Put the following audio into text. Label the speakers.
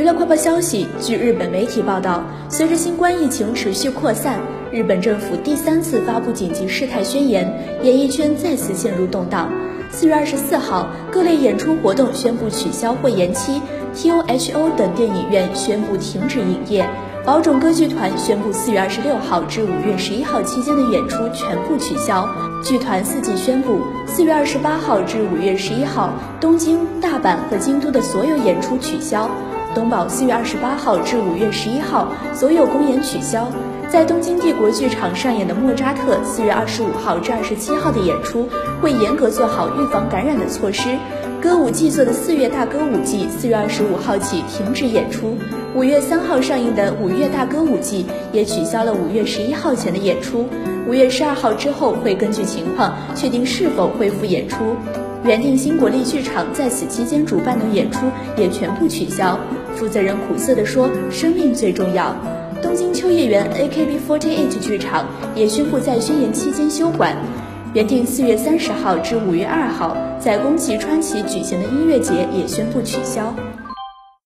Speaker 1: 娱乐快报消息：据日本媒体报道，随着新冠疫情持续扩散，日本政府第三次发布紧急事态宣言，演艺圈再次陷入动荡。四月二十四号，各类演出活动宣布取消或延期，T O H O 等电影院宣布停止营业。宝冢歌剧团宣布，四月二十六号至五月十一号期间的演出全部取消。剧团四季宣布，四月二十八号至五月十一号，东京、大阪和京都的所有演出取消。东宝四月二十八号至五月十一号所有公演取消，在东京帝国剧场上演的莫扎特四月二十五号至二十七号的演出会严格做好预防感染的措施。歌舞伎座的四月大歌舞伎四月二十五号起停止演出，五月三号上映的五月大歌舞伎也取消了五月十一号前的演出，五月十二号之后会根据情况确定是否恢复演出。原定新国立剧场在此期间主办的演出也全部取消。负责人苦涩地说：“生命最重要。”东京秋叶原 AKB48 剧场也宣布在宣言期间休馆。原定四月三十号至五月二号在宫崎川崎举行的音乐节也宣布取消。